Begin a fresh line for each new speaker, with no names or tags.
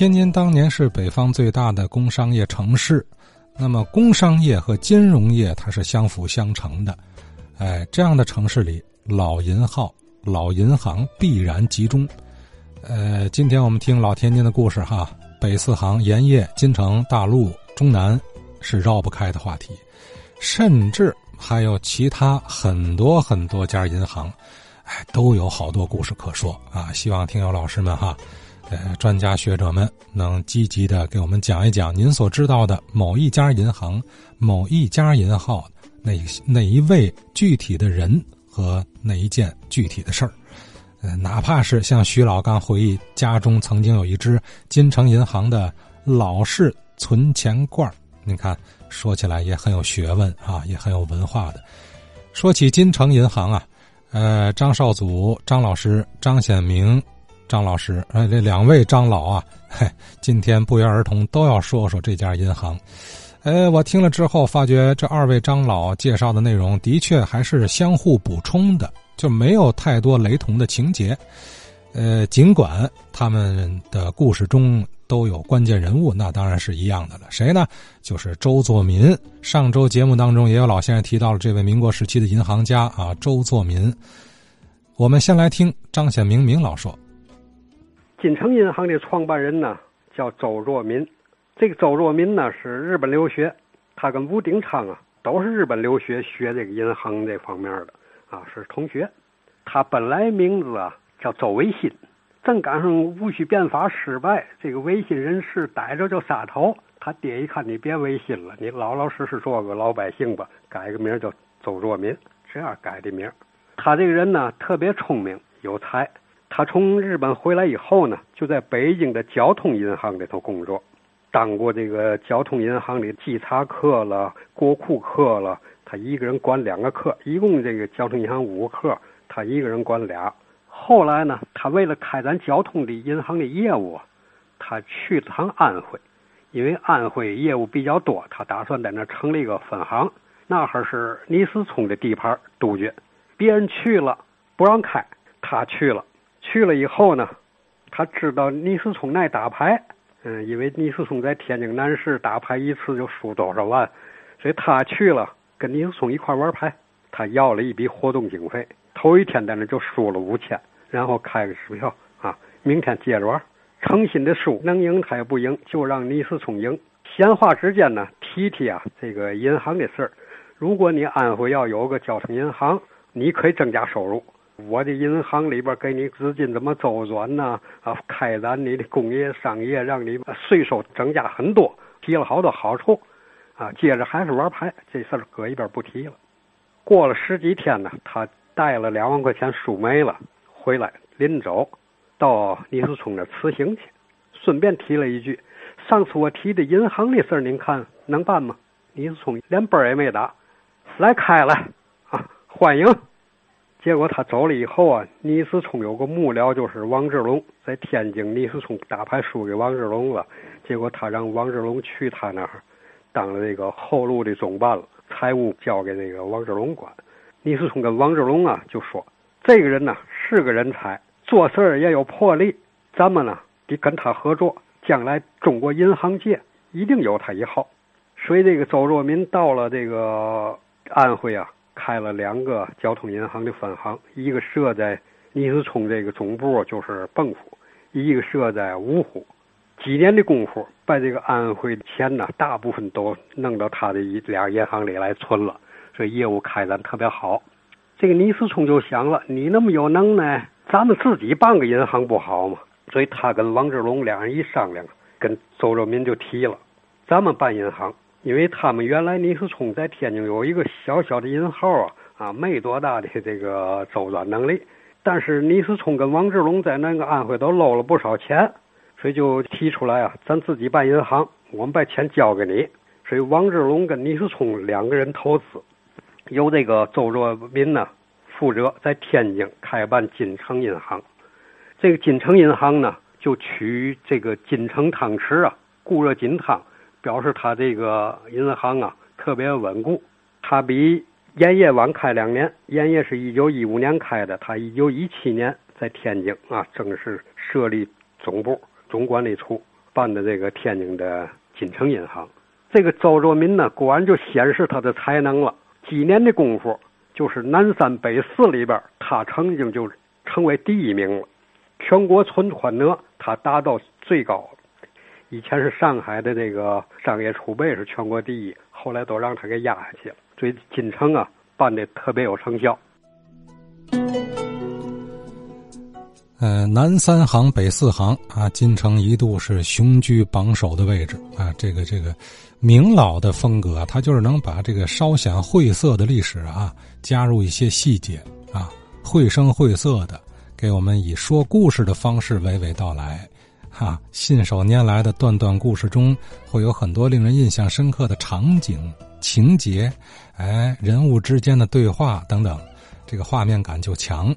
天津当年是北方最大的工商业城市，那么工商业和金融业它是相辅相成的。哎，这样的城市里，老银号、老银行必然集中。呃，今天我们听老天津的故事哈，北四行、盐业、金城、大陆、中南是绕不开的话题，甚至还有其他很多很多家银行，哎，都有好多故事可说啊！希望听友老师们哈，呃，专家学者们能积极的给我们讲一讲您所知道的某一家银行、某一家银号那哪一位具体的人和哪一件具体的事儿。呃，哪怕是像徐老刚回忆，家中曾经有一只金城银行的老式存钱罐你看说起来也很有学问啊，也很有文化的。说起金城银行啊，呃，张少祖张老师、张显明张老师，呃，这两位张老啊，嘿，今天不约而同都要说说这家银行。呃，我听了之后发觉，这二位张老介绍的内容的确还是相互补充的。就没有太多雷同的情节，呃，尽管他们的故事中都有关键人物，那当然是一样的了。谁呢？就是周作民。上周节目当中也有老先生提到了这位民国时期的银行家啊，周作民。我们先来听张显明明老说，
金城银行的创办人呢叫周作民，这个周作民呢是日本留学，他跟吴鼎昌啊都是日本留学学这个银行这方面的。啊，是同学，他本来名字啊叫周维新，正赶上戊戌变法失败，这个维新人士逮着就杀头。他爹一看，你别维新了，你老老实实做个老百姓吧，改个名叫周作民，这样改的名。他这个人呢，特别聪明有才。他从日本回来以后呢，就在北京的交通银行里头工作，当过这个交通银行的稽查科了、国库科了。他一个人管两个科，一共这个交通银行五个科，他一个人管俩。后来呢，他为了开展交通的银行的业务，他去趟安徽，因为安徽业务比较多，他打算在那成立一个分行。那哈是倪思聪的地盘杜鹃，别人去了不让开，他去了。去了以后呢，他知道倪思聪爱打牌，嗯，因为倪思聪在天津南市打牌一次就输多少万，所以他去了。跟倪思聪一块玩牌，他要了一笔活动经费，头一天在那就输了五千，然后开个支票啊，明天接着玩，诚心的输，能赢他也不赢，就让倪思聪赢。闲话之间呢，提提啊这个银行的事儿。如果你安徽要有个交通银行，你可以增加收入。我的银行里边给你资金怎么周转呢？啊，开展你的工业商业，让你税收增加很多，提了好多好处。啊，接着还是玩牌，这事儿搁一边不提了。过了十几天呢，他带了两万块钱输没了，回来临走到倪思聪那辞行去，顺便提了一句：“上次我提的银行的事儿，您看能办吗？”倪思聪连本儿也没打，来开了啊，欢迎。结果他走了以后啊，倪思聪有个幕僚就是王志龙，在天津，倪思聪打牌输给王志龙了，结果他让王志龙去他那儿。当了这个后路的总办了，财务交给那个王志龙管。倪思聪跟王志龙啊就说：“这个人呢是个人才，做事儿也有魄力，咱们呢得跟他合作，将来中国银行界一定有他一号。”所以这个周若民到了这个安徽啊，开了两个交通银行的分行，一个设在倪思聪这个总部就是蚌埠，一个设在芜湖。几年的功夫，把这个安徽的钱呢，大部分都弄到他的一俩银行里来存了，所以业务开展特别好。这个倪思聪就想了，你那么有能耐，咱们自己办个银行不好吗？所以他跟王志龙两人一商量，跟周若民就提了，咱们办银行，因为他们原来倪思聪在天津有一个小小的银号啊，啊，没多大的这个周转能力，但是倪思聪跟王志龙在那个安徽都搂了不少钱。所以就提出来啊，咱自己办银行，我们把钱交给你。所以王志龙跟倪思聪两个人投资，由这个周若民呢负责在天津开办金城银行。这个金城银行呢，就取这个金城汤池啊，固热金汤，表示他这个银行啊特别稳固。他比盐业晚开两年，盐业是一九一五年开的，他一九一七年在天津啊正式设立总部。总管理处办的这个天津的金城银行。这个周作民呢，果然就显示他的才能了。几年的功夫，就是南三北四里边，他曾经就成为第一名了。全国存款额他达到最高了。以前是上海的这个商业储备是全国第一，后来都让他给压下去了。所以金城啊，办的特别有成效。
呃，南三行北四行啊，金城一度是雄居榜首的位置啊。这个这个明老的风格，他就是能把这个稍显晦涩的历史啊，加入一些细节啊，绘声绘色的给我们以说故事的方式娓娓道来。啊，信手拈来的段段故事中，会有很多令人印象深刻的场景、情节，哎，人物之间的对话等等，这个画面感就强。